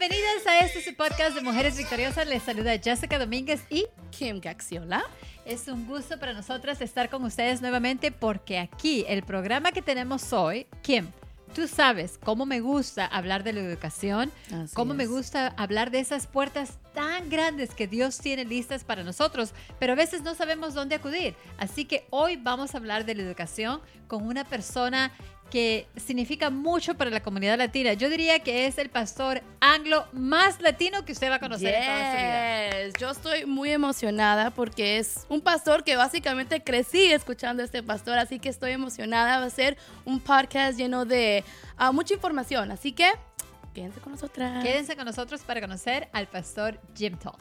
Bienvenidas a este su podcast de Mujeres Victoriosas. Les saluda Jessica Domínguez y Kim Gaxiola. Es un gusto para nosotras estar con ustedes nuevamente porque aquí el programa que tenemos hoy, Kim, tú sabes cómo me gusta hablar de la educación, Así cómo me gusta hablar de esas puertas tan grandes que Dios tiene listas para nosotros, pero a veces no sabemos dónde acudir. Así que hoy vamos a hablar de la educación con una persona que significa mucho para la comunidad latina. Yo diría que es el pastor anglo más latino que usted va a conocer en toda su vida. Yes. Yo estoy muy emocionada porque es un pastor que básicamente crecí escuchando a este pastor, así que estoy emocionada. Va a ser un podcast lleno de ah, mucha información, así que quédense con nosotras. Quédense con nosotros para conocer al pastor Jim Tall.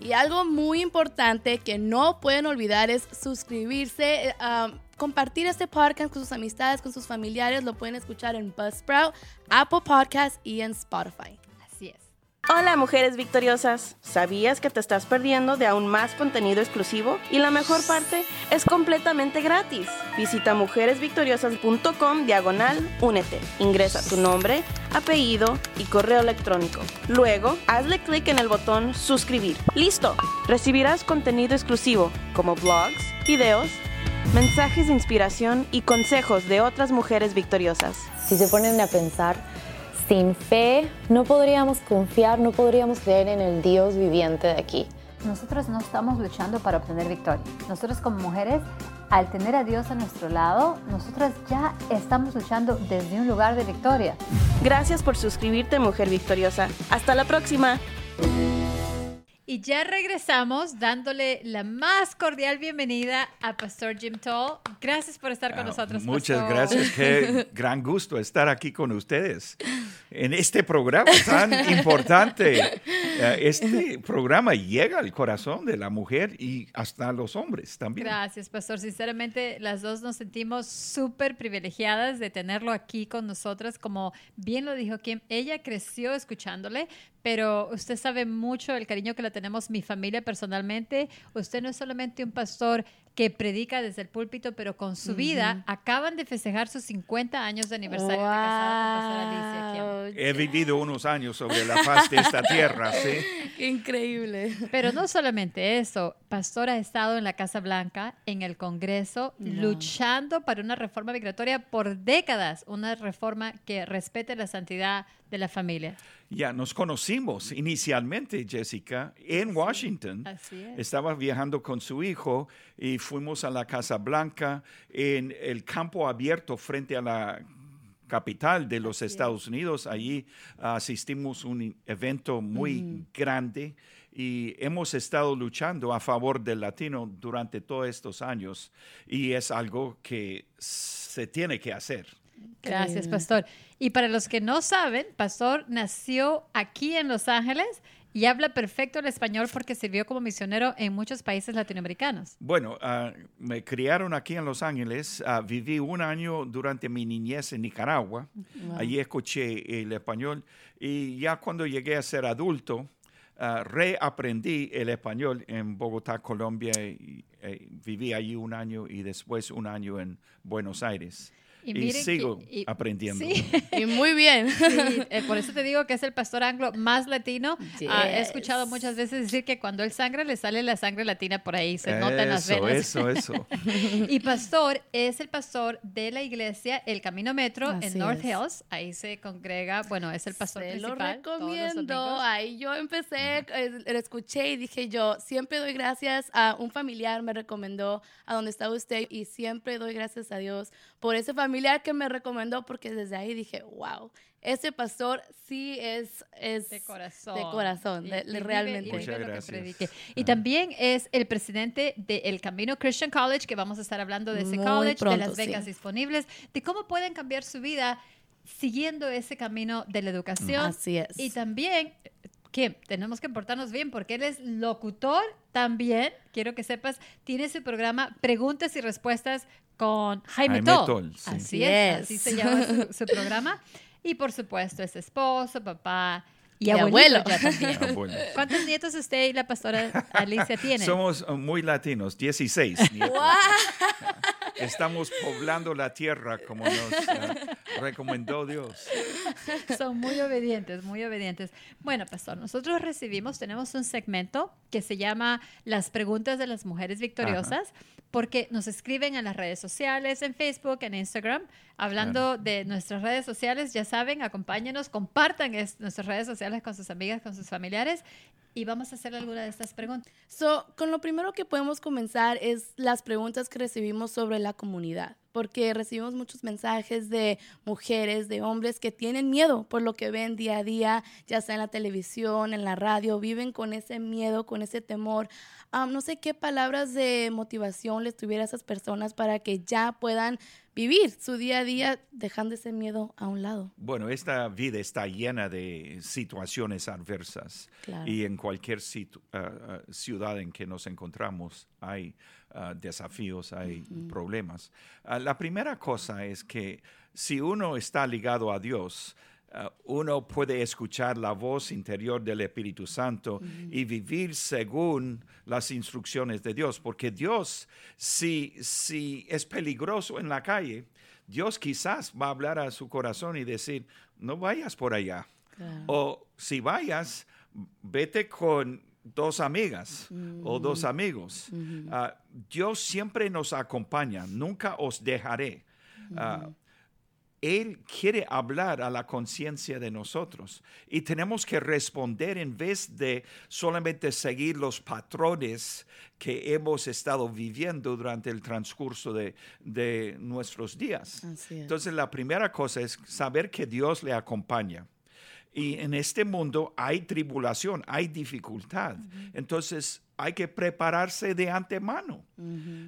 Y algo muy importante que no pueden olvidar es suscribirse, ah, compartir este podcast con sus amistades, con sus familiares. Lo pueden escuchar en Buzzsprout, Apple Podcasts y en Spotify. Así es. Hola mujeres victoriosas, ¿sabías que te estás perdiendo de aún más contenido exclusivo? Y la mejor parte es completamente gratis. Visita mujeresvictoriosas.com diagonal únete. Ingresa tu nombre, apellido y correo electrónico. Luego, hazle clic en el botón suscribir. ¡Listo! Recibirás contenido exclusivo como blogs, videos, mensajes de inspiración y consejos de otras mujeres victoriosas. Si se ponen a pensar, sin fe no podríamos confiar, no podríamos creer en el Dios viviente de aquí. Nosotros no estamos luchando para obtener victoria. Nosotros como mujeres, al tener a Dios a nuestro lado, nosotras ya estamos luchando desde un lugar de victoria. Gracias por suscribirte, mujer victoriosa. Hasta la próxima. Y ya regresamos dándole la más cordial bienvenida a Pastor Jim Tall. Gracias por estar con Ah, nosotros. Muchas Pastor. gracias, qué gran gusto estar aquí con ustedes en este programa tan importante. Eh, Este programa llega al corazón de la mujer y hasta los hombres también. Gracias, Pastor. Sinceramente, las dos nos sentimos súper privilegiadas de tenerlo aquí con nosotras. Como bien lo dijo Kim, ella creció escuchándole, pero usted sabe mucho el cariño que le tenemos mi familia personalmente. Usted no es solamente un pastor que predica desde el púlpito, pero con su vida acaban de festejar sus 50 años de aniversario de casada con Pastora Alicia. Kim. He vivido unos años sobre la faz de esta tierra, ¿sí? Qué increíble. Pero no solamente eso, Pastor ha estado en la Casa Blanca, en el Congreso, luchando para una reforma migratoria por décadas, una reforma que respete la santidad de la familia. Ya nos conocimos inicialmente, Jessica, en Washington. Así es. Estaba viajando con su hijo y fuimos a la Casa Blanca en el campo abierto frente a la capital de los Estados Unidos. Allí asistimos a un evento muy grande y hemos estado luchando a favor del latino durante todos estos años y es algo que se tiene que hacer. Gracias, Pastor. Y para los que no saben, Pastor nació aquí en Los Ángeles y habla perfecto el español porque sirvió como misionero en muchos países latinoamericanos. Bueno, ah, me criaron aquí en Los Ángeles. ah, viví un año durante mi niñez en Nicaragua. Allí escuché el español. Y ya cuando llegué a ser adulto, ah, reaprendí el español en Bogotá, Colombia. Y, eh, viví allí un año y después un año en Buenos Aires. Y Y, miren que- sigo y- aprendiendo. Sí. Y muy bien. Sí, eh, por eso te digo que es el pastor anglo más latino. Ah, he Yes. escuchado muchas veces decir que cuando él sangra le sale la sangre latina por ahí, se nota en las Eso, venas. eso, eso. Y pastor es el pastor de la iglesia El Camino Metro Así en North es. Hills. Ahí se congrega, bueno, es el pastor Se lo principal. todos los recomiendo. Ahí yo empecé, eh, lo escuché y dije yo, siempre doy gracias a un familiar me recomendó a donde estaba usted y siempre doy gracias a Dios por ese familiar que me recomendó porque desde ahí dije, wow, ese pastor sí es, es De corazón. De corazón, Y- de- y vive- realmente. y vive Muchas lo que gracias. predique. Y también es el presidente del Camino Christian College, que vamos a estar hablando de ese Muy college, de las becas sí. disponibles, de cómo pueden cambiar su vida siguiendo ese camino de la educación. Así es. Y también que tenemos que portarnos bien porque él es locutor también, quiero que sepas, tiene su programa Preguntas y Respuestas con Jaime, Jaime Toll. Toll, sí. Así es, así se llama su, su programa. Y por supuesto es esposo, papá y, Y abuelo. bueno. ¿Cuántos nietos usted y la pastora Alicia tienen? Somos muy latinos, 16 nietos. Estamos poblando la tierra como nos eh, recomendó Dios. Son muy obedientes, muy obedientes. Bueno, pastor, nosotros recibimos, tenemos un segmento que se llama Las preguntas de las mujeres victoriosas, porque nos escriben en las redes sociales, en Facebook, en Instagram, hablando de nuestras redes sociales. Ya saben, acompáñenos, compartan es- nuestras redes sociales con sus amigas, con sus familiares. Y vamos a hacer alguna de estas preguntas. So, con lo primero que podemos comenzar es las preguntas que recibimos sobre la comunidad, porque recibimos muchos mensajes de mujeres, de hombres que tienen miedo por lo que ven día a día, ya sea en la televisión, en la radio, viven con ese miedo, con ese temor. Ah, no sé qué palabras de motivación les tuviera a esas personas para que ya puedan vivir su día a día dejando ese miedo a un lado. Bueno, esta vida está llena de situaciones adversas Claro. y en cualquier situ- ah, ciudad en que nos encontramos hay ah, desafíos, hay problemas. Ah, la primera cosa es que si uno está ligado a Dios, ah, uno puede escuchar la voz interior del Espíritu Santo y vivir según las instrucciones de Dios, porque Dios, si, si es peligroso en la calle, Dios quizás va a hablar a su corazón y decir, no vayas por allá. O si vayas, vete con dos amigas o dos amigos. Ah, Dios siempre nos acompaña, nunca os dejaré. Ah, él quiere hablar a la conciencia de nosotros y tenemos que responder en vez de solamente seguir los patrones que hemos estado viviendo durante el transcurso de, de nuestros días. Entonces la primera cosa es saber que Dios le acompaña. Y en este mundo hay tribulación, hay dificultad. Entonces hay que prepararse de antemano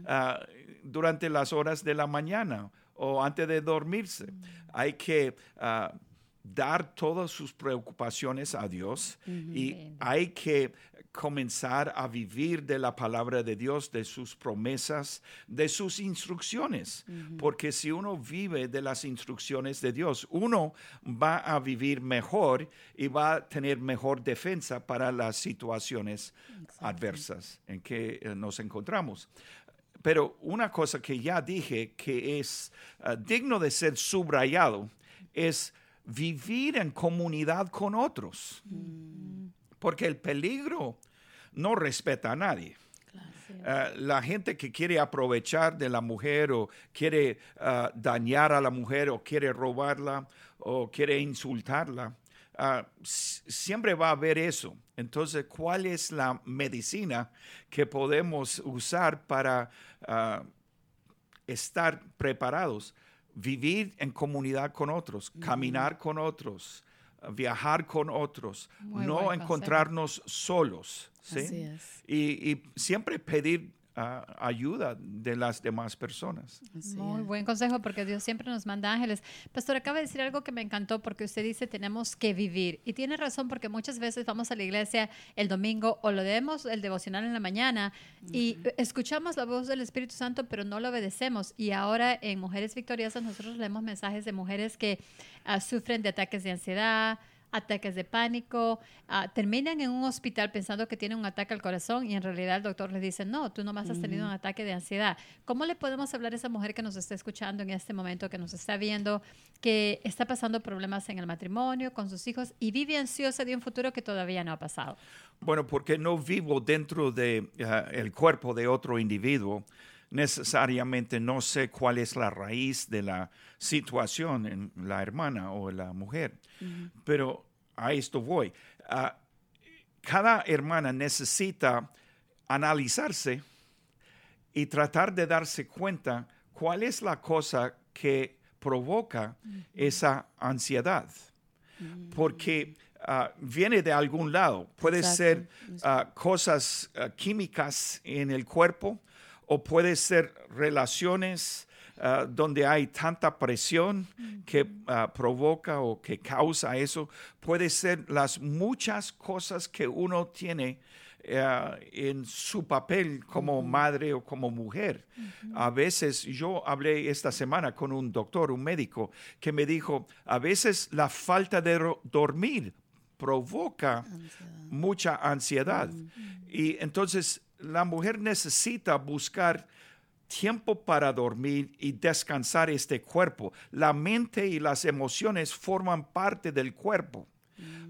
ah, durante las horas de la mañana o antes de dormirse. Hay que ah, dar todas sus preocupaciones a Dios y hay que comenzar a vivir de la palabra de Dios, de sus promesas, de sus instrucciones. Porque si uno vive de las instrucciones de Dios, uno va a vivir mejor y va a tener mejor defensa para las situaciones adversas en que eh, nos encontramos. Pero una cosa que ya dije que es ah, digno de ser subrayado es vivir en comunidad con otros. Porque el peligro no respeta a nadie. Ah, la gente que quiere aprovechar de la mujer o quiere ah, dañar a la mujer o quiere robarla o quiere insultarla, s- siempre va a haber eso. Entonces, ¿cuál es la medicina que podemos usar para estar preparados? Vivir en comunidad con otros, caminar con otros, viajar con otros, Muy no encontrarnos solos. ¿sí? Así es. y, y siempre pedir ayuda de las demás personas. Así Muy es. buen consejo porque Dios siempre nos manda ángeles. Pastor, acaba de decir algo que me encantó porque usted dice tenemos que vivir. Y tiene razón porque muchas veces vamos a la iglesia el domingo o lo demos el devocional en la mañana y escuchamos la voz del Espíritu Santo pero no lo obedecemos. Y ahora en Mujeres Victoriosas nosotros leemos mensajes de mujeres que ah, sufren de ataques de ansiedad ataques de pánico, ah, terminan en un hospital pensando que tienen un ataque al corazón y en realidad el doctor les dice, no, tú nomás has tenido un ataque de ansiedad. ¿Cómo le podemos hablar a esa mujer que nos está escuchando en este momento, que nos está viendo, que está pasando problemas en el matrimonio, con sus hijos y vive ansiosa de un futuro que todavía no ha pasado? Bueno, porque no vivo dentro del el cuerpo de otro individuo, necesariamente no sé cuál es la raíz de la situación en la hermana o la mujer. Pero a esto voy. Ah, cada hermana necesita analizarse y tratar de darse cuenta cuál es la cosa que provoca esa ansiedad. Porque ah, viene de algún lado. Puede Exacto. ser ah, cosas ah, químicas en el cuerpo o puede ser relaciones ah, donde hay tanta presión que ah, provoca o que causa eso. Puede ser las muchas cosas que uno tiene eh, en su papel como madre o como mujer. A veces yo hablé esta semana con un doctor, un médico, que me dijo, a veces la falta de dormir provoca mucha ansiedad. Y entonces la mujer necesita buscar tiempo para dormir y descansar este cuerpo. La mente y las emociones forman parte del cuerpo.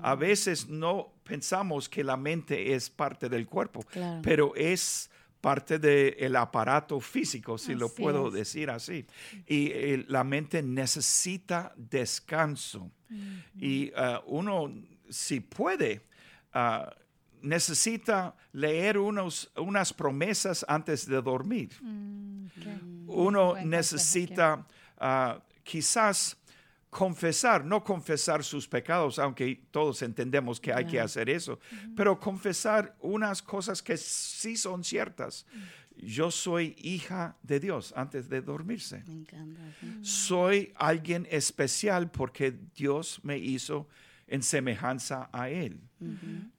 A veces no pensamos que la mente es parte del cuerpo, Claro. pero es parte del aparato físico, si lo puedo es. decir así. Y eh, la mente necesita descanso. Y ah, uno, si puede, ah, necesita leer unos, unas promesas antes de dormir. Uno Buen consejo, necesita ah, quizás confesar, no confesar sus pecados, aunque todos entendemos que hay que hacer eso, pero confesar unas cosas que sí son ciertas. Yo soy hija de Dios antes de dormirse. Me encanta. sí. Soy alguien especial porque Dios me hizo en semejanza a Él.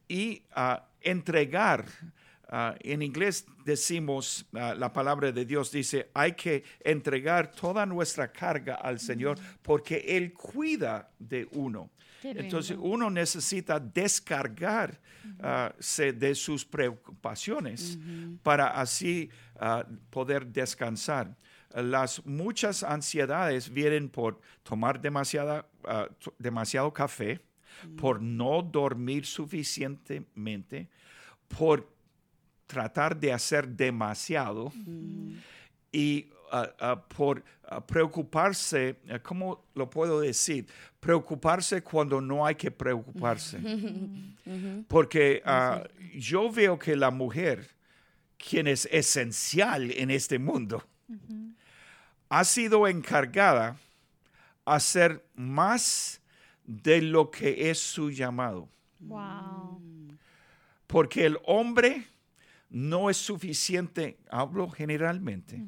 Y ah, entregar, ah, en inglés decimos, ah, la palabra de Dios dice, hay que entregar toda nuestra carga al Señor porque Él cuida de uno. Entonces uno necesita descargar ah, se- de sus preocupaciones para así poder descansar. Las muchas ansiedades vienen por tomar demasiada, t- demasiado café, por no dormir suficientemente, por tratar de hacer demasiado y ah, ah, por ah, preocuparse, ¿cómo lo puedo decir? Preocuparse cuando no hay que preocuparse. Porque yo veo que la mujer, quien es esencial en este mundo, ha sido encargada a hacer más de lo que es su llamado. Wow. Porque el hombre no es suficiente, hablo generalmente,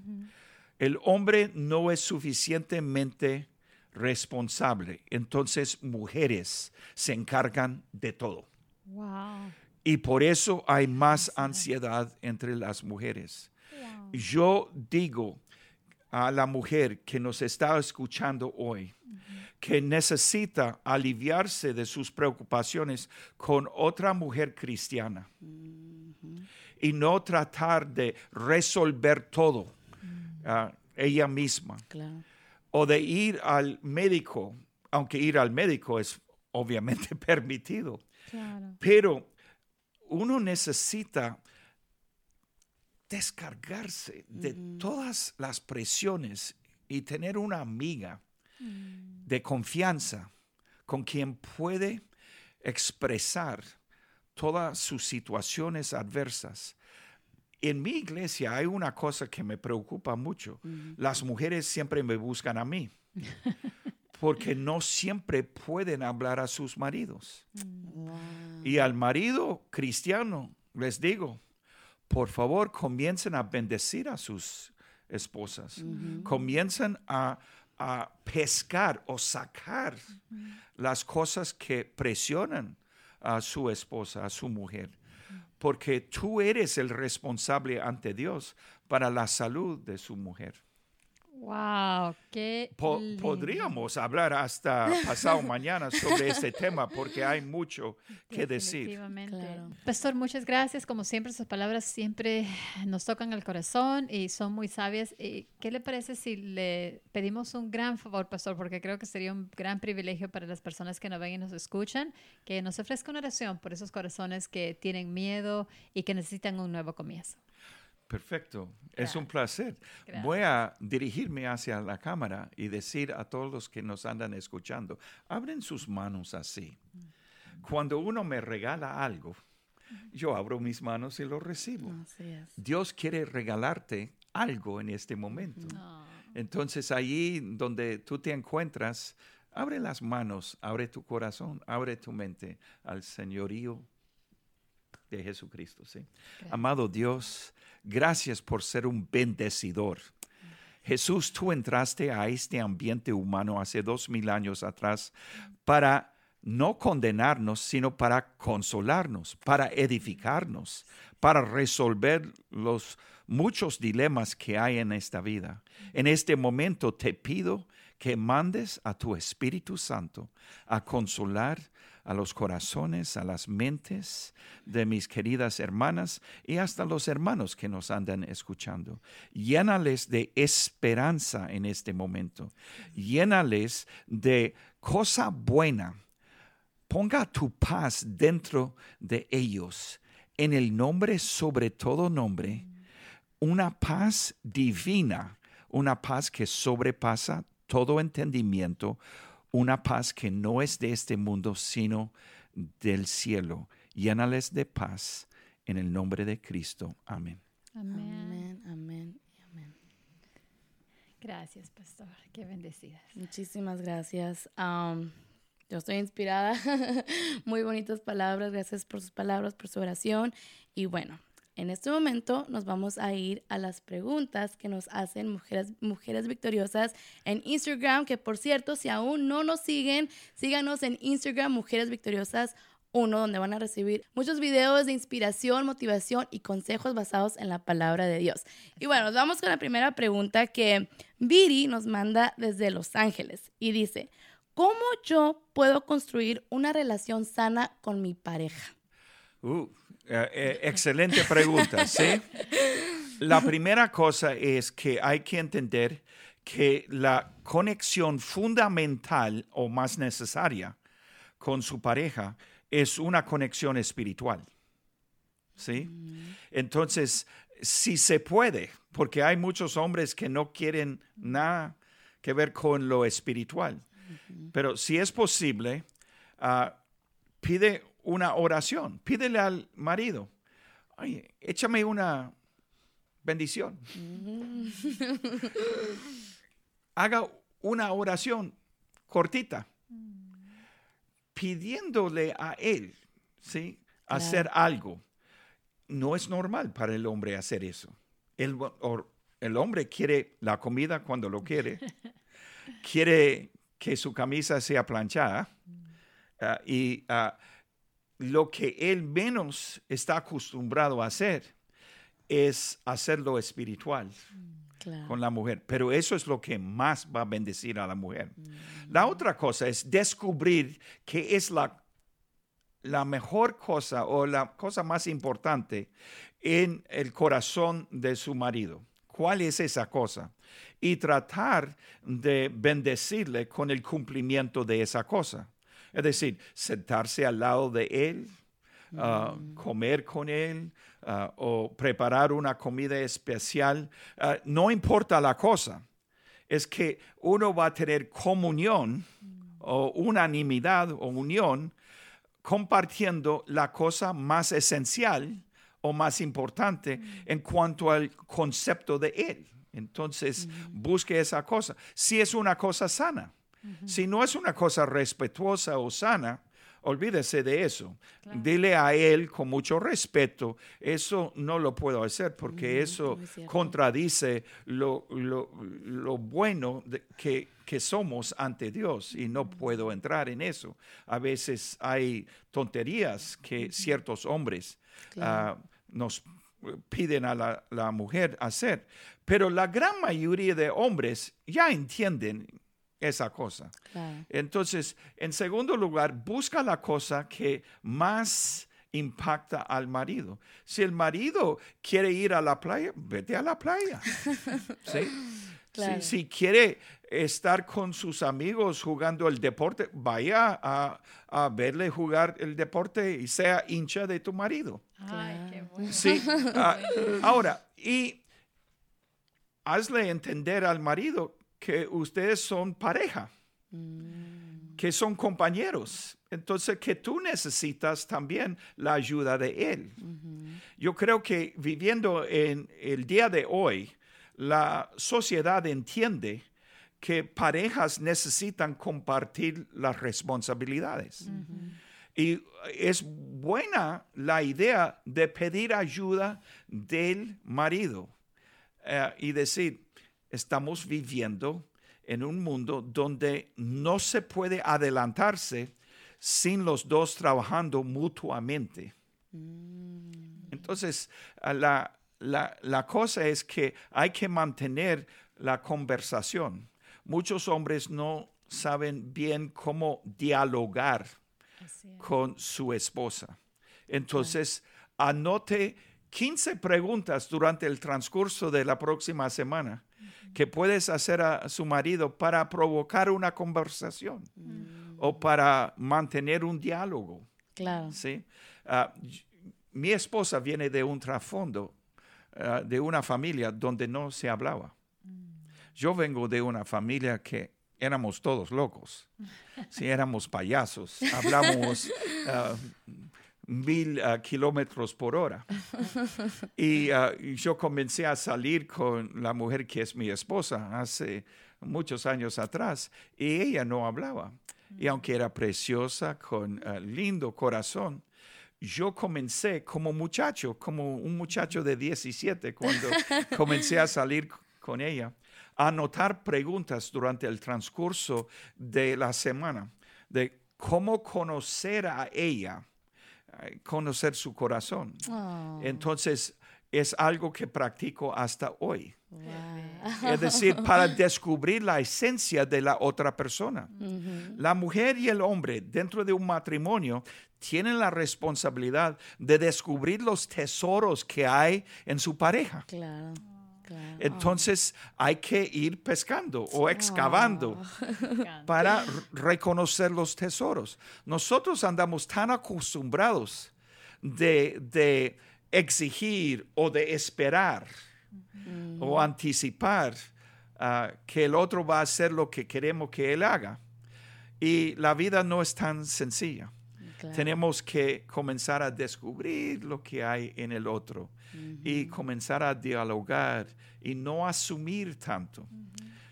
el hombre no es suficientemente responsable. Entonces mujeres se encargan de todo. Wow. Y por eso hay más ansiedad entre las mujeres. Yo digo a la mujer que nos está escuchando hoy que necesita aliviarse de sus preocupaciones con otra mujer cristiana. Y no tratar de resolver todo ah, ella misma. Claro. o de ir al médico, aunque ir al médico es obviamente permitido, Claro. pero uno necesita descargarse de todas las presiones y tener una amiga de confianza con quien puede expresar todas sus situaciones adversas. En mi iglesia hay una cosa que me preocupa mucho. Las mujeres siempre me buscan a mí porque no siempre pueden hablar a sus maridos. Y al marido cristiano les digo, por favor, comiencen a bendecir a sus esposas. Comiencen a, a pescar o sacar las cosas que presionan a su esposa, a su mujer. Porque tú eres el responsable ante Dios para la salud de su mujer. Wow, qué Po- lindo. podríamos hablar hasta pasado mañana sobre este tema porque hay mucho que decir. Claro. Pastor, muchas gracias. Como siempre, sus palabras siempre nos tocan el corazón y son muy sabias. Eh, ¿Qué le parece si le pedimos un gran favor, Pastor? Porque creo que sería un gran privilegio para las personas que nos ven y nos escuchan, que nos ofrezca una oración por esos corazones que tienen miedo y que necesitan un nuevo comienzo. Perfecto, es un placer. Gracias. Voy a dirigirme hacia la cámara y decir a todos los que nos andan escuchando, abren sus manos así. Cuando uno me regala algo, yo abro mis manos y lo recibo. Así es. Dios quiere regalarte algo en este momento. Entonces, allí donde tú te encuentras, abre las manos, abre tu corazón, abre tu mente al señorío de Jesucristo. ¿sí? Amado Dios, gracias por ser un bendecidor. Jesús, tú entraste a este ambiente humano hace dos mil años atrás para no condenarnos, sino para consolarnos, para edificarnos, para resolver los muchos dilemas que hay en esta vida. En este momento te pido que mandes a tu Espíritu Santo a consolar a los corazones, a las mentes de mis queridas hermanas y hasta los hermanos que nos andan escuchando. Llénales de esperanza en este momento. Llénales de cosa buena. Ponga tu paz dentro de ellos. En el nombre sobre todo nombre, una paz divina, una paz que sobrepasa todo entendimiento, una paz que no es de este mundo, sino del cielo. Llénales de paz en el nombre de Cristo. Amén. Amén, amén, amén. Gracias, pastor. Qué bendecidas. Muchísimas gracias. Um, yo estoy inspirada. Muy bonitas palabras. Gracias por sus palabras, por su oración. Y bueno, en este momento nos vamos a ir a las preguntas que nos hacen mujeres, mujeres victoriosas en Instagram, que por cierto, si aún no nos siguen, síganos en Instagram, Mujeres Victoriosas uno donde van a recibir muchos videos de inspiración, motivación y consejos basados en la palabra de Dios. Y bueno, nos vamos con la primera pregunta que Viri nos manda desde Los Ángeles y dice, ¿cómo yo puedo construir una relación sana con mi pareja? Uh, eh, eh, excelente pregunta, ¿sí? La primera cosa es que hay que entender que la conexión fundamental o más necesaria con su pareja es una conexión espiritual. ¿Sí? Entonces, si se puede, porque hay muchos hombres que no quieren nada que ver con lo espiritual, pero si es posible, ah, pide una oración. Pídele al marido, ay, échame una bendición. Haga una oración cortita, pidiéndole a él, ¿sí? Hacer algo. No es normal para el hombre hacer eso. El, el hombre quiere la comida cuando lo quiere. quiere que su camisa sea planchada. Ah, y ah, lo que él menos está acostumbrado a hacer es hacerlo espiritual con la mujer. Pero eso es lo que más va a bendecir a la mujer. La otra cosa es descubrir qué es la, la mejor cosa o la cosa más importante en el corazón de su marido. ¿Cuál es esa cosa? Y tratar de bendecirle con el cumplimiento de esa cosa. Es decir, sentarse al lado de él, ah, comer con él ah, o preparar una comida especial. Ah, no importa la cosa, es que uno va a tener comunión o unanimidad o unión compartiendo la cosa más esencial o más importante en cuanto al concepto de él. Entonces, busque esa cosa. Si es una cosa sana. Si no es una cosa respetuosa o sana, olvídese de eso. Dile a él con mucho respeto, eso no lo puedo hacer porque eso contradice lo, bueno que, somos ante Dios y no puedo entrar en eso. A veces hay tonterías que ciertos hombres ah, nos piden a la, la, mujer hacer, pero la gran mayoría de hombres ya entienden esa cosa. Entonces, en segundo lugar, busca la cosa que más impacta al marido. Si el marido quiere ir a la playa, vete a la playa. Si, quiere estar con sus amigos jugando el deporte, vaya a, verle jugar el deporte y sea hincha de tu marido. Sí. Ah, ahora, y hazle entender al marido que ustedes son pareja, que son compañeros. Entonces, que tú necesitas también la ayuda de Él. Yo creo que viviendo en el día de hoy, la sociedad entiende que parejas necesitan compartir las responsabilidades. Y es buena la idea de pedir ayuda del marido eh, y decir, estamos viviendo en un mundo donde no se puede adelantarse sin los dos trabajando mutuamente. Mm. Entonces, la, la, cosa es que hay que mantener la conversación. Muchos hombres no saben bien cómo dialogar con su esposa. Entonces, anote 15 preguntas durante el transcurso de la próxima semana que puedes hacer a su marido para provocar una conversación o para mantener un diálogo. Claro. ¿sí? Y- mi esposa viene de un trasfondo, ah, de una familia donde no se hablaba. Yo vengo de una familia que éramos todos locos. Sí, éramos payasos. Hablamos ah, mil ah, kilómetros por hora. Y y yo comencé a salir con la mujer que es mi esposa hace muchos años atrás y ella no hablaba. Y aunque era preciosa, con ah, lindo corazón, yo comencé como muchacho, como un muchacho de 17, cuando comencé a salir con ella, a anotar preguntas durante el transcurso de la semana de cómo conocer a ella, conocer su corazón. Oh, Entonces, es algo que practico hasta hoy. wow. Es decir, para descubrir la esencia de la otra persona. La mujer y el hombre dentro de un matrimonio tienen la responsabilidad de descubrir los tesoros que hay en su pareja. Claro, claro. Entonces hay que ir pescando o excavando para r- reconocer los tesoros. Nosotros andamos tan acostumbrados de, de exigir o de esperar o anticipar ah, que el otro va a hacer lo que queremos que él haga. Y la vida no es tan sencilla. Claro. Tenemos que comenzar a descubrir lo que hay en el otro y comenzar a dialogar y no asumir tanto.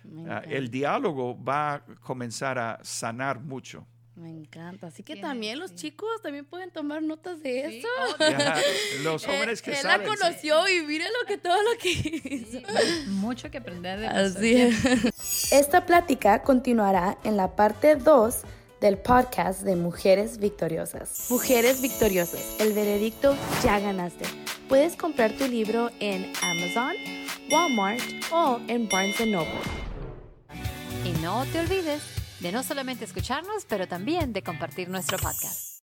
Me Ah, encanta. el diálogo va a comenzar a sanar mucho. Me encanta. Así que también los sí. chicos también pueden tomar notas de Sí, eso. oh, Ya, los jóvenes Eh, que él saben. la conoció y mire lo que todo lo que hizo. Mucho que aprender de Así es. Esta plática continuará en la parte 2 del podcast de Mujeres Victoriosas. Mujeres Victoriosas, el veredicto ya ganaste. Puedes comprar tu libro en Amazon, Walmart o en Barnes Noble. Y no te olvides de no solamente escucharnos, pero también de compartir nuestro podcast.